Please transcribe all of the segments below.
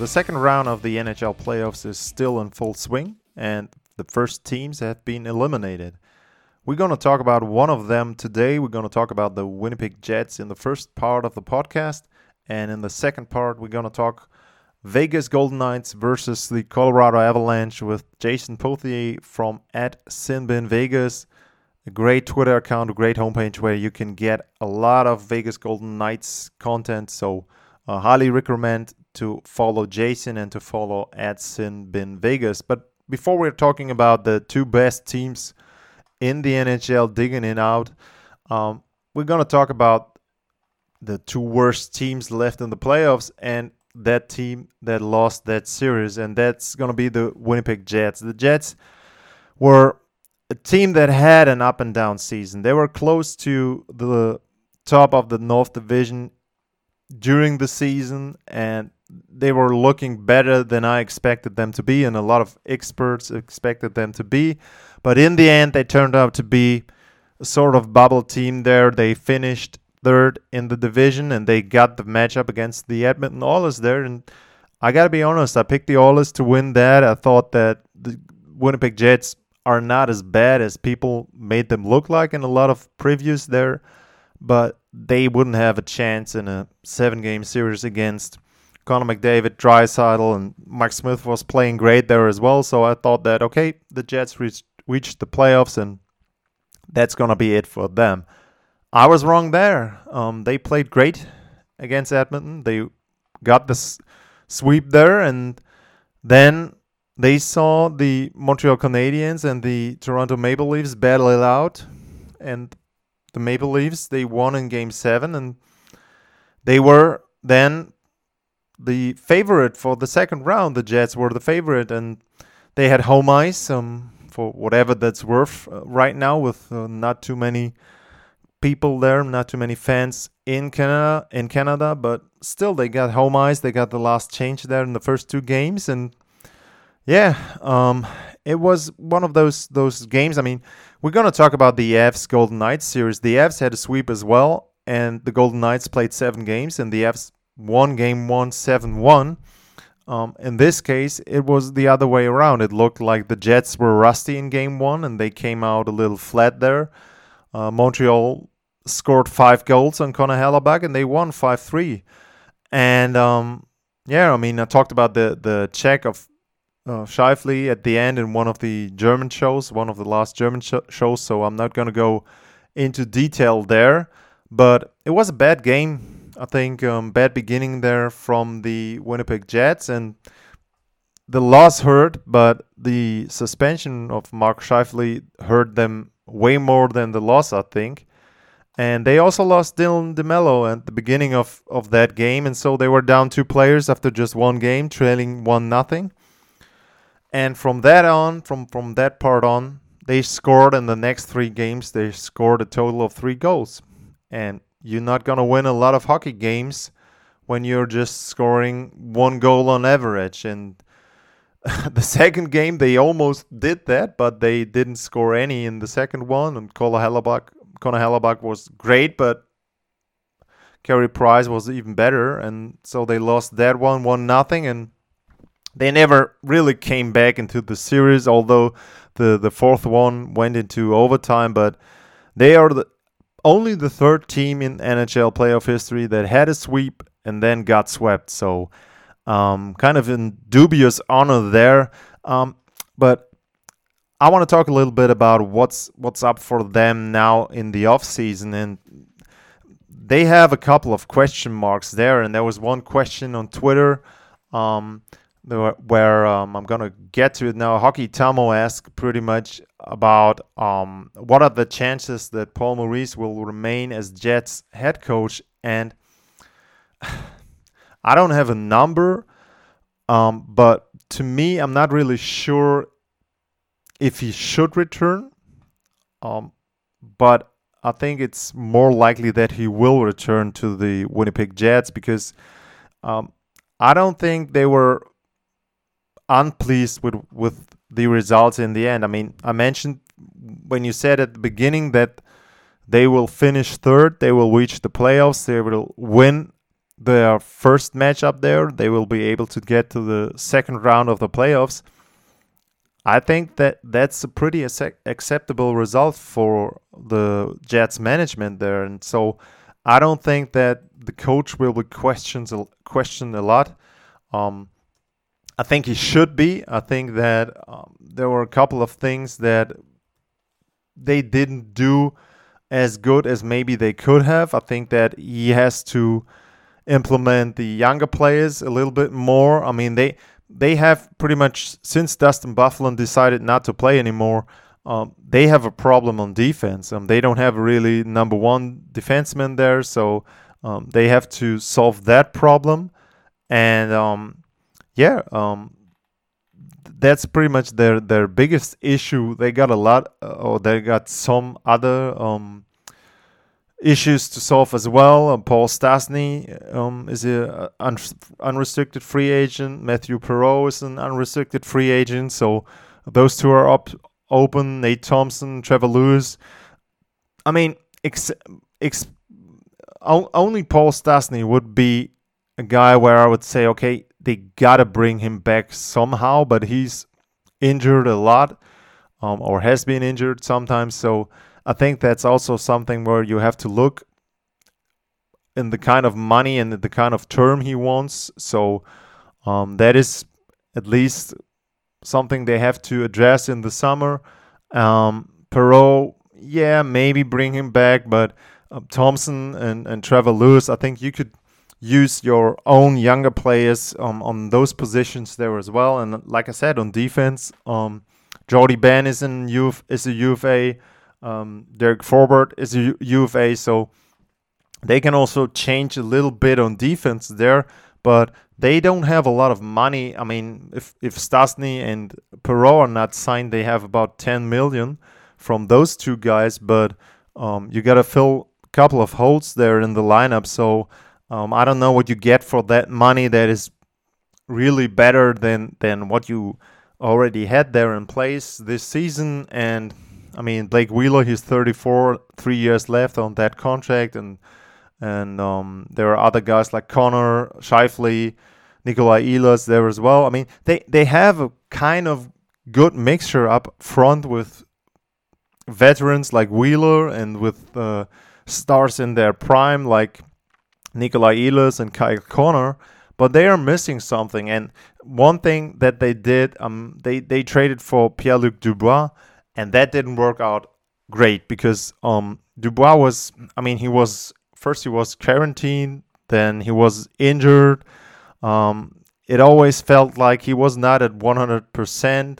The second round of the NHL playoffs is still in full swing, and the first teams have been eliminated. We're going to talk about one of them today. We're going to talk about the Winnipeg Jets in the first part of the podcast, and in the second part, we're going to talk Vegas Golden Knights versus the Colorado Avalanche with Jason Pothier from at Sinbin Vegas a great Twitter account, a great homepage where you can get a lot of Vegas Golden Knights content. So, uh, highly recommend to follow Jason and to follow at Sin Vegas. But before we're talking about the two best teams in the NHL, digging it out, um, we're gonna talk about the two worst teams left in the playoffs and that team that lost that series, and that's gonna be the Winnipeg Jets. The Jets were a team that had an up and down season. They were close to the top of the North Division during the season, and they were looking better than I expected them to be, and a lot of experts expected them to be. But in the end, they turned out to be a sort of bubble team there. They finished third in the division, and they got the matchup against the Edmonton Oilers there. And I got to be honest, I picked the Oilers to win that. I thought that the Winnipeg Jets are not as bad as people made them look like in a lot of previews there, but they wouldn't have a chance in a seven game series against Connor McDavid, Draisaitl, and Mike Smith was playing great there as well. So I thought that, okay, the Jets reached, reached the playoffs and that's going to be it for them. I was wrong there. Um, they played great against Edmonton. They got the s- sweep there, and then they saw the Montreal Canadiens and the Toronto Maple Leafs battle it out, and the Maple Leafs they won in Game Seven, and they were then the favorite for the second round. The Jets were the favorite, and they had home ice um, for whatever that's worth uh, right now, with uh, not too many people there, not too many fans in Canada. In Canada, but still they got home ice. They got the last change there in the first two games, and yeah, um, it was one of those those games. I mean, we're gonna talk about the Avs Golden Knights series. The Avs had a sweep as well, and the Golden Knights played seven games, and the Avs won game one seven one. Um, in this case, it was the other way around. It looked like the Jets were rusty in game one, and they came out a little flat there. Uh, Montreal scored five goals on Connor Hellebuyck, and they won five three. And um, yeah, I mean, I talked about the the check of uh, Scheifele at the end in one of the German shows, one of the last German sh- shows. So I'm not going to go into detail there. But it was a bad game. I think um, bad beginning there from the Winnipeg Jets, and the loss hurt, but the suspension of Mark Scheifele hurt them way more than the loss, I think. And they also lost Dylan DeMello at the beginning of, of that game, and so they were down two players after just one game, trailing one nothing. And from that on, from from that part on, they scored in the next three games. They scored a total of three goals, and you're not gonna win a lot of hockey games when you're just scoring one goal on average. And the second game, they almost did that, but they didn't score any in the second one. And Connor Hellebuyck was great, but Carey Price was even better, and so they lost that one, one nothing, and they never really came back into the series. Although the the fourth one went into overtime, but they are the only the third team in NHL playoff history that had a sweep and then got swept. So, um, kind of in dubious honor there. Um, but I want to talk a little bit about what's what's up for them now in the off season, and they have a couple of question marks there. And there was one question on Twitter. Um, where um, I'm gonna get to it now. Hockey Tamo asked pretty much about um, what are the chances that Paul Maurice will remain as Jets head coach, and I don't have a number, um, but to me, I'm not really sure if he should return. Um, but I think it's more likely that he will return to the Winnipeg Jets because um, I don't think they were unpleased with with the results in the end. I mean, I mentioned when you said at the beginning that they will finish third, they will reach the playoffs, they will win their first match up there, they will be able to get to the second round of the playoffs. I think that that's a pretty acceptable result for the Jets management there, and so I don't think that the coach will be questioned a lot. Um, I think he should be. I think that um, there were a couple of things that they didn't do as good as maybe they could have. I think that he has to implement the younger players a little bit more. I mean, they they have pretty much since Dustin Byfuglien decided not to play anymore. Um, they have a problem on defense. Um, they don't have really number one defenseman there, so um, they have to solve that problem. And um, yeah, um, that's pretty much their their biggest issue. They got a lot, uh, or they got some other um, issues to solve as well. Um, Paul Stastny um, is a un- unrestricted free agent. Matthew Perreault is an unrestricted free agent. So those two are up open. Nate Thompson, Trevor Lewis. I mean, ex- ex- only Paul Stastny would be a guy where I would say, okay, they gotta bring him back somehow, but he's injured a lot, um, or has been injured sometimes. So I think that's also something where you have to look in the kind of money and the kind of term he wants. So um, that is at least something they have to address in the summer. Um, Perreault, yeah, maybe bring him back, but uh, Thompson and, and Trevor Lewis, I think you could use your own younger players um, on those positions there as well. And like I said, on defense, um, Benn is in UF, is a UFA. Um, Derek Forbort is a UFA, so they can also change a little bit on defense there, but they don't have a lot of money. I mean, if if Stastny and Perreault are not signed, they have about 10 million from those two guys, but um, you got to fill a couple of holes there in the lineup. So um, I don't know what you get for that money that is really better than than what you already had there in place this season and I mean, Blake Wheeler, he's 34, three years left on that contract, and and um, there are other guys like Connor Scheifele, Nikolai Ehlers there as well. I mean, they they have a kind of good mixture up front with veterans like Wheeler and with uh, stars in their prime like Nikolai Ehlers and Kyle Connor, but they are missing something. And one thing that they did, um, they they traded for Pierre Luc Dubois and that didn't work out great because um, Dubois was, I mean, he was first he was quarantined, then he was injured. Um, it always felt like he was not at 100%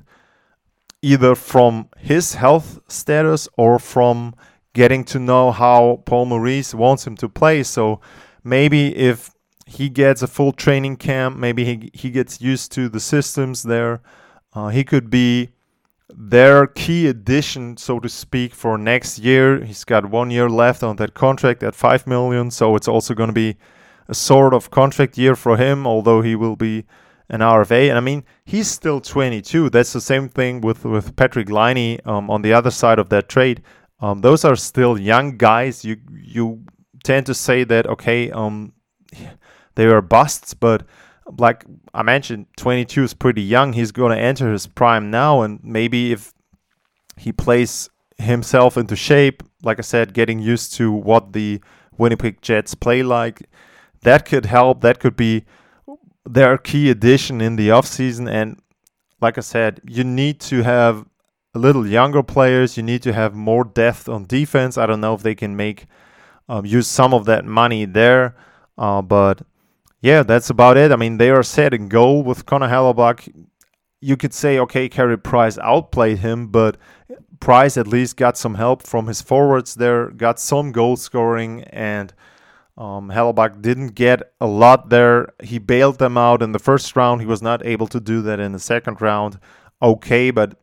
either from his health status or from getting to know how Paul Maurice wants him to play. So maybe if he gets a full training camp, maybe he, he gets used to the systems there, uh, he could be their key addition, so to speak, for next year. He's got one year left on that contract at five million, so it's also going to be a sort of contract year for him, although he will be an RFA. And I mean, he's still 22. That's the same thing with with Patrik Laine um, on the other side of that trade. Um, those are still young guys. You you tend to say that okay, um, they are busts, but like I mentioned, 22 is pretty young. He's going to enter his prime now, and maybe if he plays himself into shape, like I said, getting used to what the Winnipeg Jets play like, that could help. That could be their key addition in the offseason. And like I said, you need to have a little younger players. You need to have more depth on defense. I don't know if they can make um, use some of that money there, uh, but yeah, that's about it. I mean, they are set and go with Connor Hellebuyck. You could say, okay, Carey Price outplayed him, but Price at least got some help from his forwards there, got some goal scoring, and Um, Hellebuyck didn't get a lot there. He bailed them out in the first round. He was not able to do that in the second round. Okay, but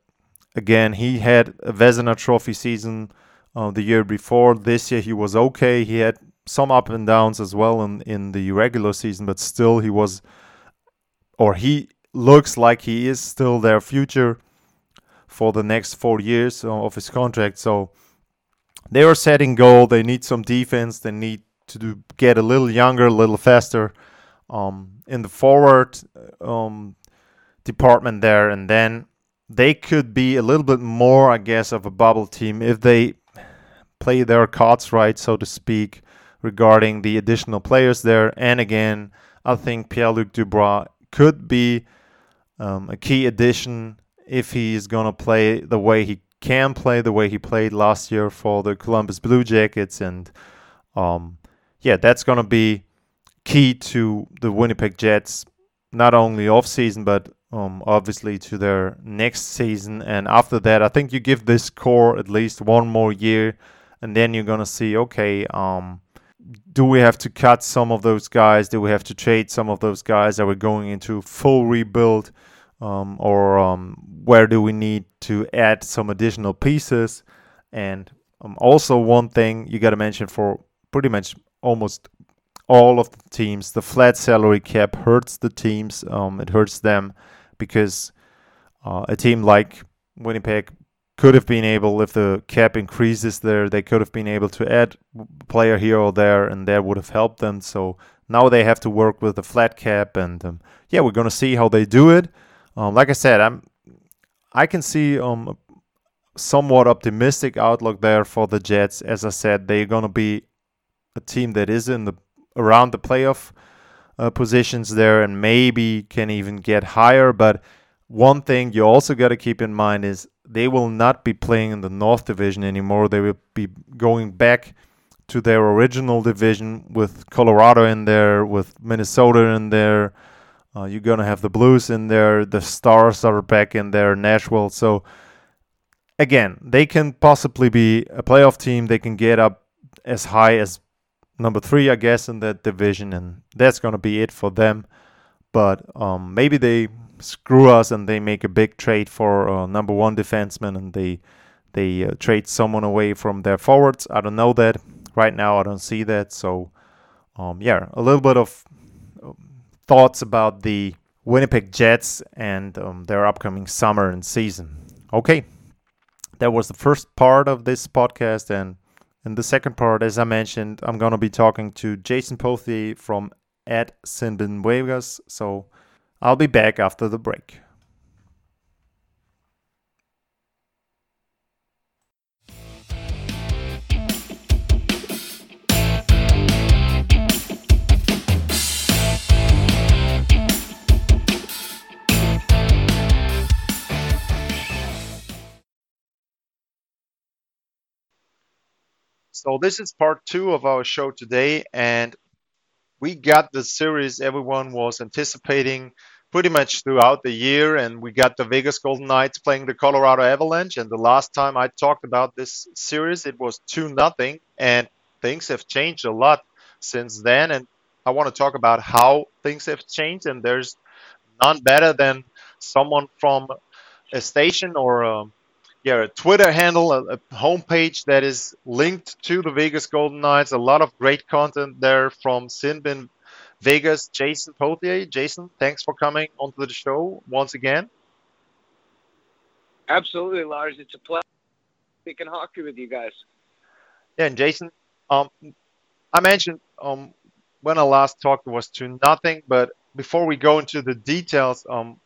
again, he had a Vezina Trophy season uh, the year before. This year he was okay. He had some up and downs as well in, in the regular season, but still he was, or he looks like he is still their future for the next four years of his contract. So they are setting goal. They need some defense. They need to do, get a little younger, a little faster um, in the forward um, department there, and then they could be a little bit more, I guess, of a bubble team if they play their cards right, so to speak, regarding the additional players there. And again, I think Pierre-Luc Dubois could be um, a key addition if he is going to play the way he can play, the way he played last year for the Columbus Blue Jackets. And um, yeah, that's going to be key to the Winnipeg Jets, not only off season, but um, obviously to their next season. And after that, I think you give this core at least one more year, and then you're going to see okay, um, do we have to cut some of those guys? Do we have to trade some of those guys? Are we going into full rebuild? Um, or um, where do we need to add some additional pieces? And um, also, one thing you got to mention for pretty much almost all of the teams, the flat salary cap hurts the teams. Um, it hurts them because uh, a team like Winnipeg could have been able, if the cap increases there, they could have been able to add player here or there, and that would have helped them. So now they have to work with the flat cap, and um, yeah, we're gonna see how they do it. Um, like I said, I'm I can see um, somewhat optimistic outlook there for the Jets. As I said, they're gonna be a team that is in the around the playoff uh, positions there, and maybe can even get higher, but one thing you also got to keep in mind is they will not be playing in the North Division anymore. They will be going back to their original division with Colorado in there, with Minnesota in there. Uh, you're going to have the Blues in there. The Stars are back in there, Nashville. So, again, they can possibly be a playoff team. They can get up as high as number three, I guess, in that division, and that's going to be it for them. But um, maybe they screw us and they make a big trade for uh, number one defenseman and they they uh, trade someone away from their forwards. I don't know that right now. I don't see that. So um, yeah, a little bit of um, thoughts about the Winnipeg Jets and um, their upcoming summer and season. Okay, that was the first part of this podcast, and in the second part, as I mentioned, I'm gonna be talking to Jason Pothier from at Sinbin Vegas. So I'll be back after the break. So this is part two of our show today, and we got the series everyone was anticipating pretty much throughout the year, and we got the Vegas Golden Knights playing the Colorado Avalanche. And the last time I talked about this series, it was two nothing, and things have changed a lot since then. And I want to talk about how things have changed, and there's none better than someone from a station or a, yeah, a Twitter handle, a, a homepage that is linked to the Vegas Golden Knights. A lot of great content there from Sinbin Vegas, Jason Pothier. Jason, thanks for coming onto the show once again. Absolutely, Lars. It's a pleasure speaking hockey with you guys. Yeah, and Jason, um, I mentioned um, when I last talked was two nothing, but before we go into the details, um,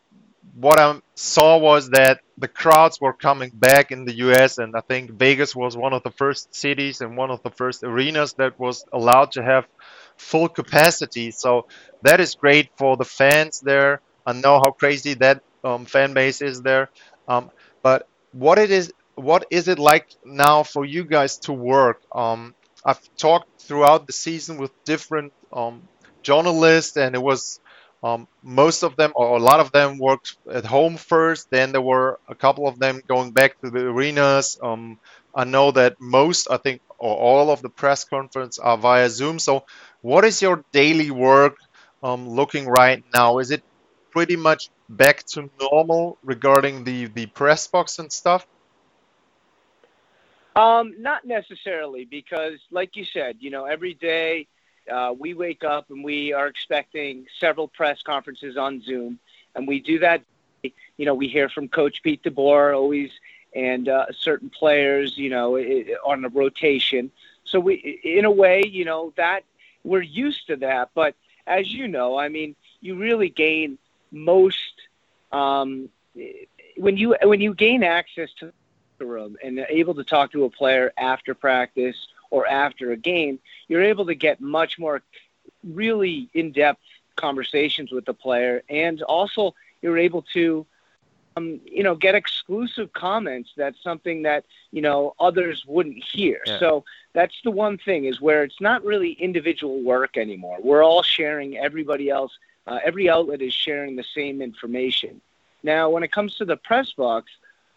what I saw was that the crowds were coming back in the US, and I think Vegas was one of the first cities and one of the first arenas that was allowed to have full capacity. So that is great for the fans there. I know how crazy that um, fan base is there. Um, but what it is, what is it like now for you guys to work? Um, I've talked throughout the season with different um, journalists, and it was um, most of them, or a lot of them, worked at home first. Then there were a couple of them going back to the arenas, um, I know that most, I think, or all of the press conference are via Zoom. So, what is your daily work um, looking right now? Is it pretty much back to normal regarding the the press box and stuff? Um, not necessarily, because like you said, you know, every day uh, we wake up and we are expecting several press conferences on Zoom, and we do that. You know, we hear from Coach Pete DeBoer always, and uh, certain players, you know, on a rotation. So we, in a way, you know, that we're used to that. But as you know, I mean, you really gain most um, when you when you gain access to the room and able to talk to a player after practice or after a game, you're able to get much more really in-depth conversations with the player, and also you're able to um, you know, get exclusive comments. That's something that you know others wouldn't hear. Yeah. So that's the one thing is where it's not really individual work anymore. We're all sharing. Everybody else, uh, every outlet is sharing the same information. Now, when it comes to the press box,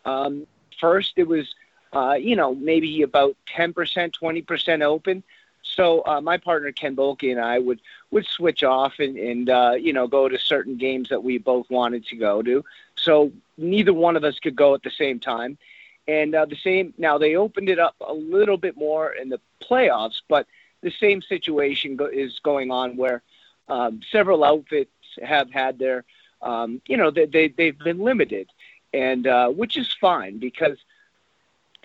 um, first it was uh, you know, maybe about 10%, 20% open. So uh, my partner Ken Boehlke and I would would switch off and and uh, you know go to certain games that we both wanted to go to. So neither one of us could go at the same time. And uh, the same now they opened it up a little bit more in the playoffs, but the same situation go, is going on where um, several outfits have had their um, you know they, they they've been limited, and uh, which is fine because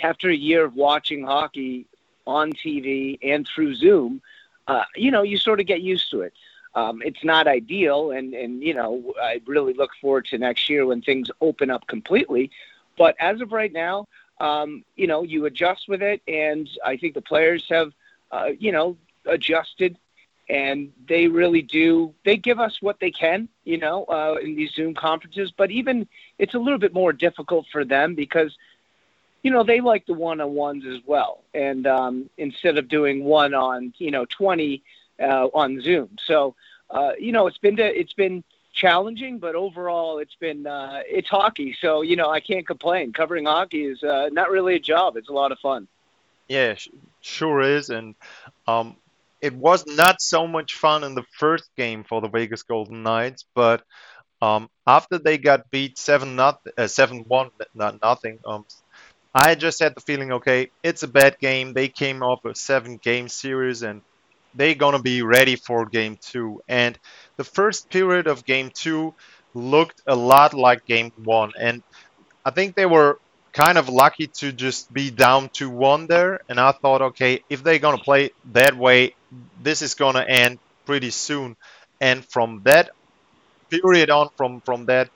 after a year of watching hockey on TV and through Zoom, uh, you know, you sort of get used to it. Um, it's not ideal, and and you know, I really look forward to next year when things open up completely. But as of right now, um, you know, you adjust with it, and I think the players have, uh, you know, adjusted, and they really do. They give us what they can, you know, uh, in these Zoom conferences. But even it's a little bit more difficult for them because you know, they like the one on ones as well. And um, instead of doing one on, you know, 20 uh, on Zoom. So, uh, you know, it's been, it's been challenging, but overall it's been, uh, it's hockey. So, you know, I can't complain. Covering hockey is uh, not really a job. It's a lot of fun. Yeah, sure is. And um, it was not so much fun in the first game for the Vegas Golden Knights, but um, after they got beat seven not uh, seven one not nothing um, I just had the feeling, okay, it's a bad game. They came off a seven game series and they're going to be ready for game two. And the first period of game two looked a lot like game one. And I think they were kind of lucky to just be down to one there. And I thought, okay, if they're going to play that way, this is going to end pretty soon. And from that period on, from, from that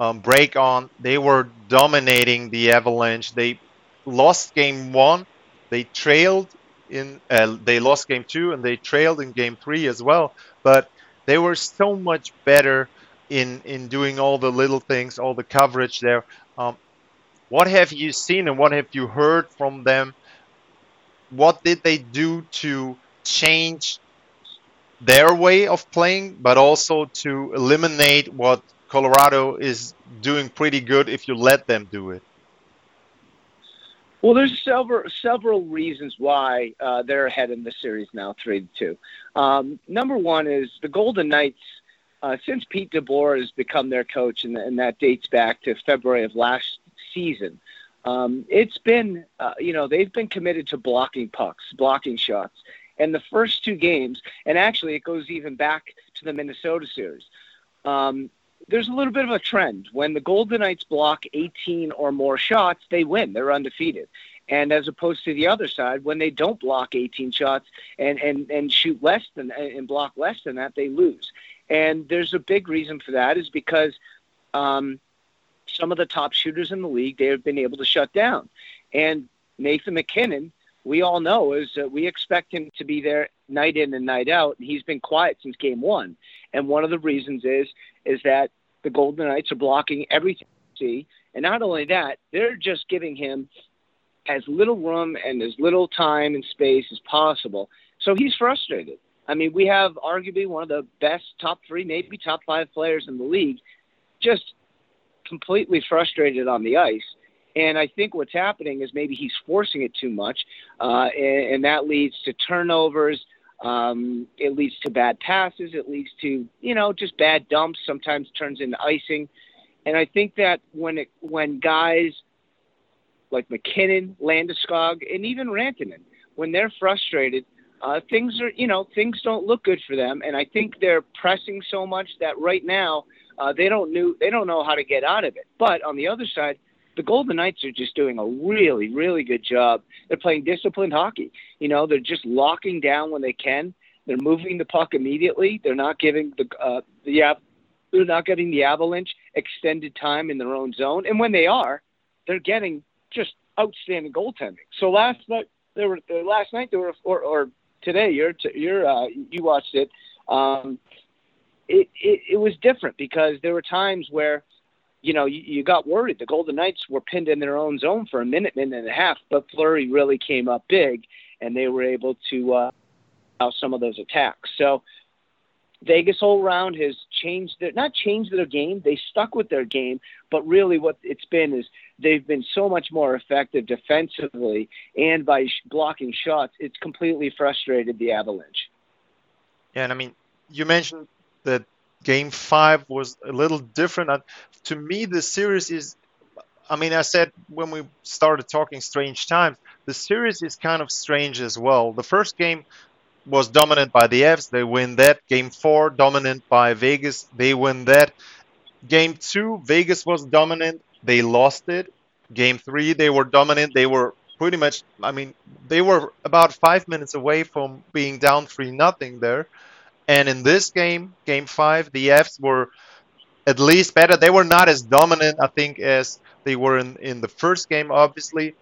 um, break on. They were dominating the Avalanche. They lost game one. They trailed in. Uh, they lost game two, and they trailed in game three as well. But they were so much better in in doing all the little things, all the coverage there. Um, what have you seen and what have you heard from them? What did they do to change their way of playing, but also to eliminate what Colorado is doing pretty good if you let them do it? Well, there's several several reasons why uh, they're ahead in the series now, three to two. Um, number one is the Golden Knights. Uh, since Pete DeBoer has become their coach, and, and, that dates back to February of last season, um, it's been uh, you know they've been committed to blocking pucks, blocking shots, and the first two games, and actually it goes even back to the Minnesota series. Um, there's a little bit of a trend. When the Golden Knights block 18 or more shots, they win. They're undefeated. And as opposed to the other side, when they don't block 18 shots and, and, and shoot less than and block less than that, they lose. And there's a big reason for that is because um, some of the top shooters in the league they have been able to shut down. And Nathan MacKinnon, we all know, is that we expect him to be there night in and night out. And he's been quiet since game one. And one of the reasons is is that the Golden Knights are blocking everything. See, and not only that, they're just giving him as little room and as little time and space as possible. So he's frustrated. I mean, we have arguably one of the best top three, maybe top five players in the league, just completely frustrated on the ice. And I think what's happening is maybe he's forcing it too much, uh, and, and that leads to turnovers. Um, it leads to bad passes. It leads to you know just bad dumps. Sometimes turns into icing. And I think that when it when guys like MacKinnon, Landeskog, and even Rantanen, when they're frustrated, uh, things are you know things don't look good for them. And I think they're pressing so much that right now uh, they don't knew they don't know how to get out of it. But on the other side, the Golden Knights are just doing a really really good job. They're playing disciplined hockey. You know, they're just locking down when they can. They're moving the puck immediately. They're not giving the uh, the they're not getting the Avalanche extended time in their own zone. And when they are, they're getting just outstanding goaltending. So last night there were uh, last night there were or, or today you're you're uh, you watched it. Um, it, it it was different because there were times where you know you, you got worried. The Golden Knights were pinned in their own zone for a minute, minute and a half, but Fleury really came up big, and they were able to uh, some of those attacks. So Vegas whole round has changed their not changed their game. They stuck with their game, but really what it's been is they've been so much more effective defensively and by sh- blocking shots. It's completely frustrated the Avalanche. Yeah, and I mean, you mentioned that Game Five was a little different. Uh, to me, the series is. I mean, I said when we started talking strange times, the series is kind of strange as well. The first game was dominant by the Avs. They win that. Game four, dominant by Vegas. They win that. Game two, Vegas was dominant. They lost it. Game three, they were dominant. They were pretty much, I mean, they were about five minutes away from being down 3 nothing there. And in this game, game five, the Avs were at least better. They were not as dominant, I think, as they were in, in the first game, obviously,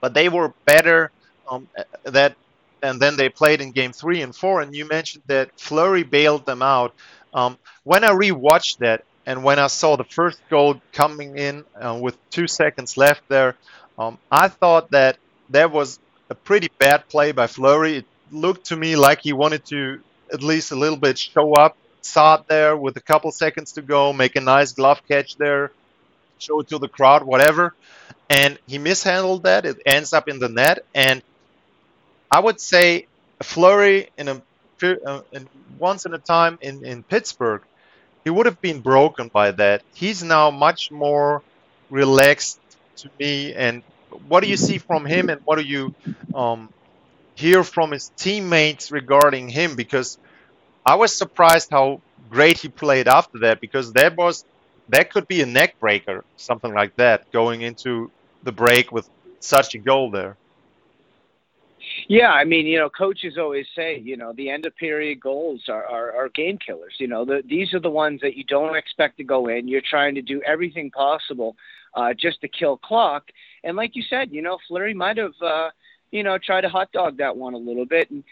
but they were better. Um, that and then they played in game three and four. And you mentioned that Fleury bailed them out. Um, when I rewatched that and when I saw the first goal coming in uh, with two seconds left there, um, I thought that that was a pretty bad play by Fleury. It looked to me like he wanted to at least a little bit show up, it there with a couple seconds to go, make a nice glove catch there, show it to the crowd, whatever. And he mishandled that. It ends up in the net. And I would say Fleury in a uh, once in a time in, in Pittsburgh, he would have been broken by that. He's now much more relaxed to me. And what do you see from him, and what do you um, hear from his teammates regarding him? Because I was surprised how great he played after that. Because that was that could be a neck breaker, something like that, going into the break with such a goal there. Yeah, I mean, you know, coaches always say, you know, the end of period goals are, are, are game killers. You know, the, these are the ones that you don't expect to go in. You're trying to do everything possible uh, just to kill clock. And like you said, you know, Fleury might have, uh, you know, tried to hot dog that one a little bit. And,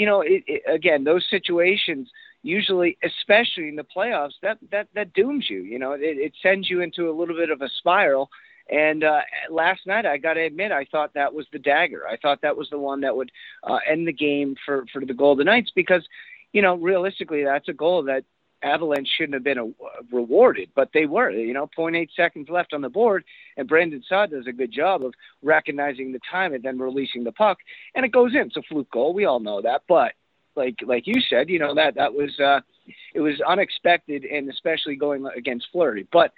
you know, it, it, again, those situations usually, especially in the playoffs, that, that, that dooms you. You know, it, it sends you into a little bit of a spiral and uh, last night, I got to admit, I thought that was the dagger. I thought that was the one that would uh, end the game for for the Golden Knights because, you know, realistically, that's a goal that Avalanche shouldn't have been a, rewarded, but they were. You know, 0.8 seconds left on the board, and Brandon Saad does a good job of recognizing the time and then releasing the puck, and it goes in. It's a fluke goal. We all know that, but like like you said, you know that that was uh, it was unexpected, and especially going against Fleury, but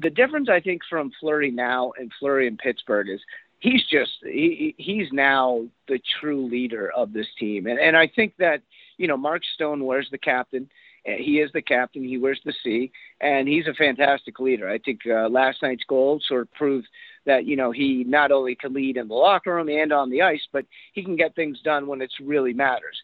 the difference I think from Fleury now and Fleury in Pittsburgh is he's just he he's now the true leader of this team, and and I think that you know Mark Stone wears the captain. He is the captain. He wears the C, and he's a fantastic leader. I think uh, last night's goal sort of proved that you know he not only can lead in the locker room and on the ice, but he can get things done when it really matters.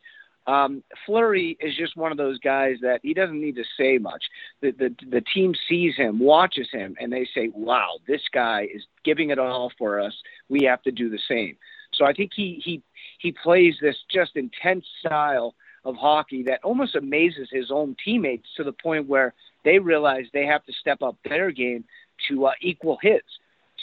Um, Fleury is just one of those guys that he doesn't need to say much. The, the the team sees him, watches him, and they say, "Wow, this guy is giving it all for us. We have to do the same." So I think he he he plays this just intense style of hockey that almost amazes his own teammates to the point where they realize they have to step up their game to uh, equal his.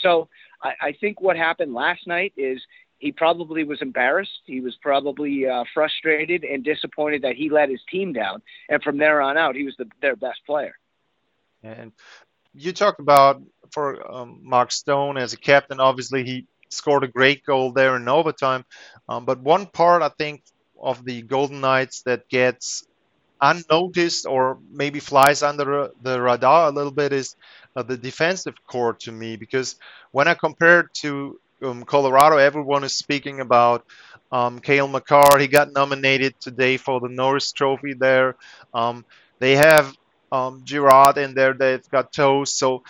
So I, I think what happened last night is he probably was embarrassed. He was probably uh, frustrated and disappointed that he let his team down. And from there on out, he was the, their best player. And you talked about for um, Mark Stone as a captain. Obviously, he scored a great goal there in overtime. Um, but one part I think of the Golden Knights that gets unnoticed or maybe flies under the radar a little bit is uh, the defensive corps to me because when I compare it to um, Colorado, everyone is speaking about um, Cale Makar. He got nominated today for the Norris Trophy there. Um, they have um, Girard in there. They've got Toews. So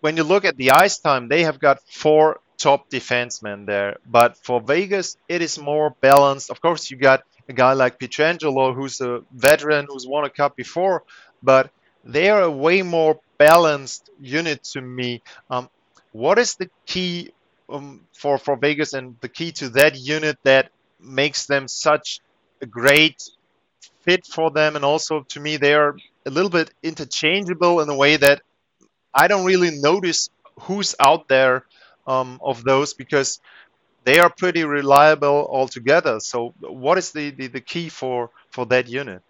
when you look at the ice time, they have got four top defensemen there. But for Vegas, it is more balanced. Of course, you got a guy like Pietrangelo, who's a veteran, who's won a cup before, but they are a way more balanced unit to me. Um, what is the key um, for for Vegas and the key to that unit that makes them such a great fit for them? And also, to me, they are a little bit interchangeable in a way that I don't really notice who's out there um, of those because they are pretty reliable altogether. So, what is the, the, the key for, for that unit?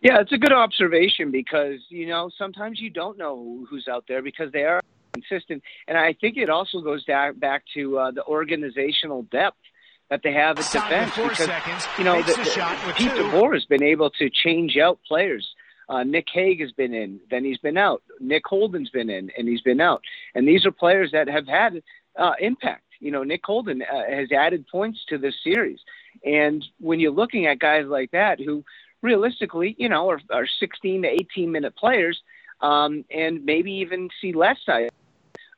Yeah, it's a good observation because you know sometimes you don't know who's out there because they are consistent, and I think it also goes back back to uh, the organizational depth that they have at defense because seconds, you know the, the, Pete DeBoer has been able to change out players. Uh, Nick Hague has been in, then he's been out. Nick Holden's been in, and he's been out. And these are players that have had uh, impact. You know, Nick Holden uh, has added points to this series. And when you're looking at guys like that who realistically, you know, are, are 16 to 18 minute players um, and maybe even see less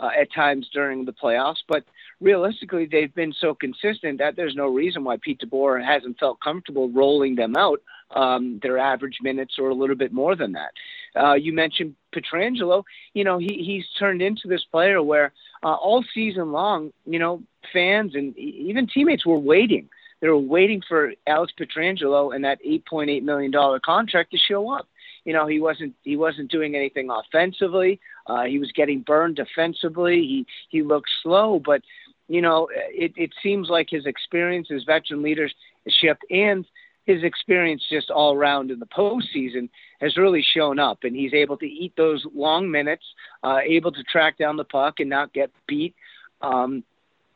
uh, at times during the playoffs, but realistically, they've been so consistent that there's no reason why Pete DeBoer hasn't felt comfortable rolling them out um, their average minutes or a little bit more than that. Uh, you mentioned Pietrangelo. You know, he, he's turned into this player where uh, all season long, you know, fans and even teammates were waiting. They were waiting for Alex Pietrangelo and that $8.8 million contract to show up. You know, he wasn't he wasn't doing anything offensively. Uh, he was getting burned defensively. He he looked slow, but you know, it, it seems like his experience, his veteran leadership, and his experience just all around in the postseason has really shown up, and he's able to eat those long minutes, uh, able to track down the puck and not get beat. Um,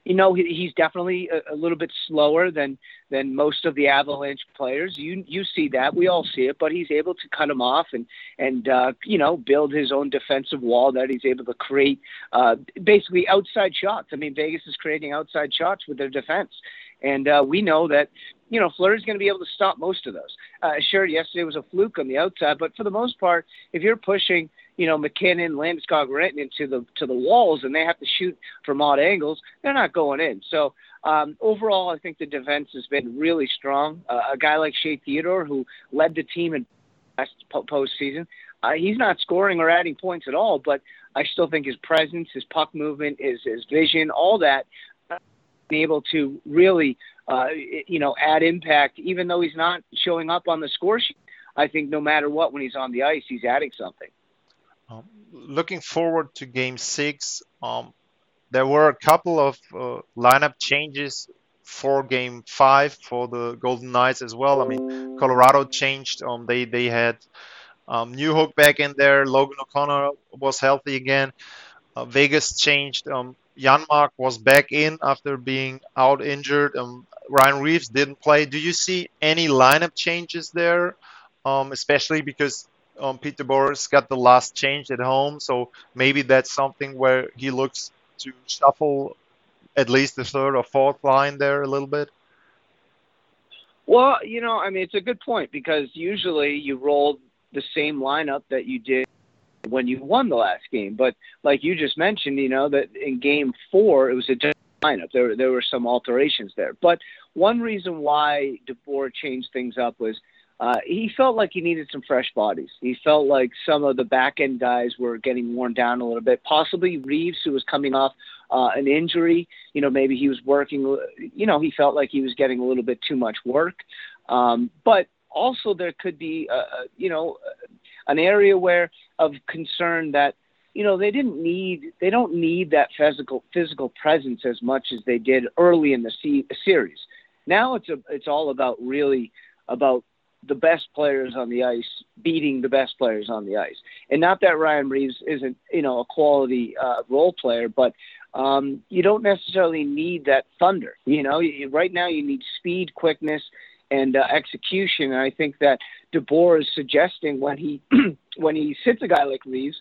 you know, he, he's definitely a, a little bit slower than than most of the Avalanche players. You you see that, we all see it, but he's able to cut him off and and uh, you know build his own defensive wall that he's able to create uh, basically outside shots. I mean, Vegas is creating outside shots with their defense, and uh, we know that you know Fleury's going to be able to stop most of those. Uh, sure, yesterday was a fluke on the outside, but for the most part, if you're pushing you know, MacKinnon, Landeskog written into the to the walls, and they have to shoot from odd angles. They're not going in. So um, overall, I think the defense has been really strong. Uh, a guy like Shea Theodore, who led the team in last postseason, uh, he's not scoring or adding points at all, but I still think his presence, his puck movement, his his vision, all that, uh, able to really, uh, you know, add impact, even though he's not showing up on the score sheet. I think no matter what, when he's on the ice, he's adding something. Um, looking forward to Game Six, um, there were a couple of uh, lineup changes for Game Five for the Golden Knights as well. I mean, Colorado changed. Um, they they had um, Newhook back in there. Logan O'Connor was healthy again. Uh, Vegas changed. Um, Janmark was back in after being out injured. Um, Ryan Reaves didn't play. Do you see any lineup changes there? Um, especially because um, Pete DeBoer got the last change at home, so maybe that's something where he looks to shuffle at least the third or fourth line there a little bit. Well, you know, I mean, it's a good point because usually you roll the same lineup that you did when you won the last game. But like you just mentioned, you know, that in game four, it was a different lineup. There, there were some alterations there. But one reason why DeBoer changed things up was – uh, he felt like he needed some fresh bodies. He felt like some of the back end guys were getting worn down a little bit. Possibly Reaves, who was coming off uh, an injury, you know, maybe he was working. You know, he felt like he was getting a little bit too much work. Um, but also, there could be, uh, uh you know, an area where of concern that you know they didn't need they don't need that physical physical presence as much as they did early in the se- series. Now it's a it's all about really about the best players on the ice beating the best players on the ice. And not that Ryan Reaves isn't, you know, a quality uh, role player, but um, you don't necessarily need that thunder. You know, you, right now you need speed, quickness, and uh, execution. And I think that DeBoer is suggesting when he when he sits a guy like Reaves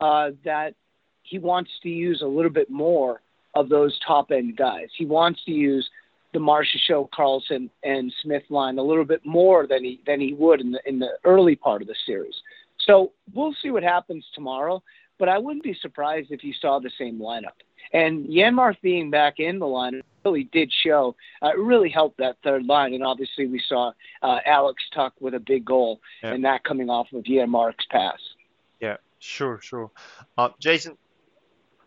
uh, that he wants to use a little bit more of those top end guys. He wants to use the Marsha Show, Karlsson, and Smith line a little bit more than he than he would in the in the early part of the series. So we'll see what happens tomorrow. But I wouldn't be surprised if you saw the same lineup. And Janmark being back in the line really did show. Uh, it really helped that third line. And obviously, we saw uh, Alex Tuch with a big goal, yeah. and that coming off of Janmark's pass. Yeah, sure, sure. Uh, Jason,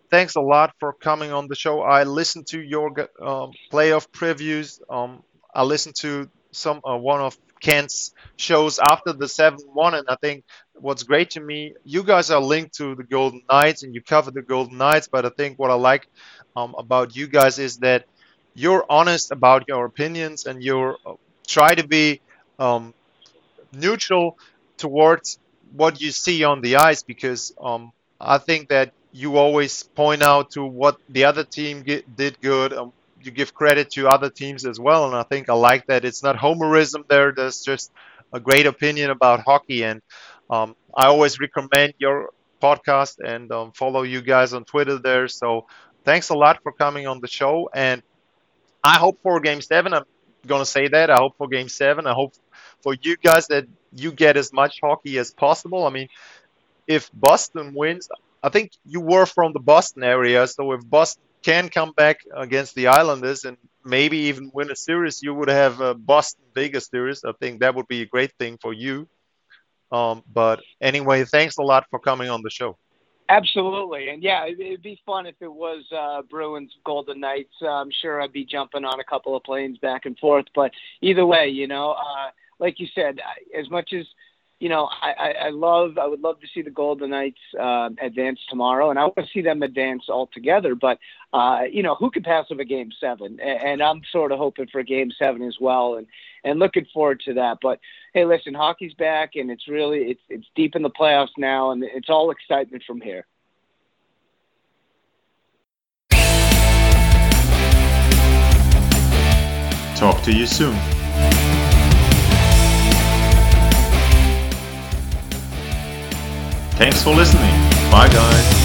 thanks a lot for coming on the show. I listened to your um, playoff previews. Um, I listened to some uh, one of Kent's shows after the 7-1, and I think what's great to me, you guys are linked to the Golden Knights, and you cover the Golden Knights. But I think what I like um, about you guys is that you're honest about your opinions, and you uh, try to be um, neutral towards what you see on the ice because um, I think that you always point out to what the other team get, did good. Um, you give credit to other teams as well, and I think I like that. It's not homerism there. There's just a great opinion about hockey, and um, I always recommend your podcast and um, follow you guys on Twitter there. So thanks a lot for coming on the show, and I hope for Game Seven. I'm gonna say that. I hope for Game Seven. I hope for you guys that you get as much hockey as possible. I mean, if Boston wins, I think you were from the Boston area, so if Boston can come back against the Islanders and maybe even win a series, you would have a Boston Vegas series. I think that would be a great thing for you. Um, but anyway, thanks a lot for coming on the show. Absolutely, and yeah, it'd be fun if it was uh, Bruins Golden Knights. Uh, I'm sure I'd be jumping on a couple of planes back and forth. But either way, you know, uh, like you said, as much as you know, I, I, I love, I would love to see the Golden Knights uh, advance tomorrow, and I want to see them advance altogether. But uh, you know, who could pass up a Game Seven? And, and I'm sort of hoping for a Game Seven as well, and and looking forward to that. But hey, listen, hockey's back, and it's really it's it's deep in the playoffs now, and it's all excitement from here. Talk to you soon. Thanks for listening. Bye, guys.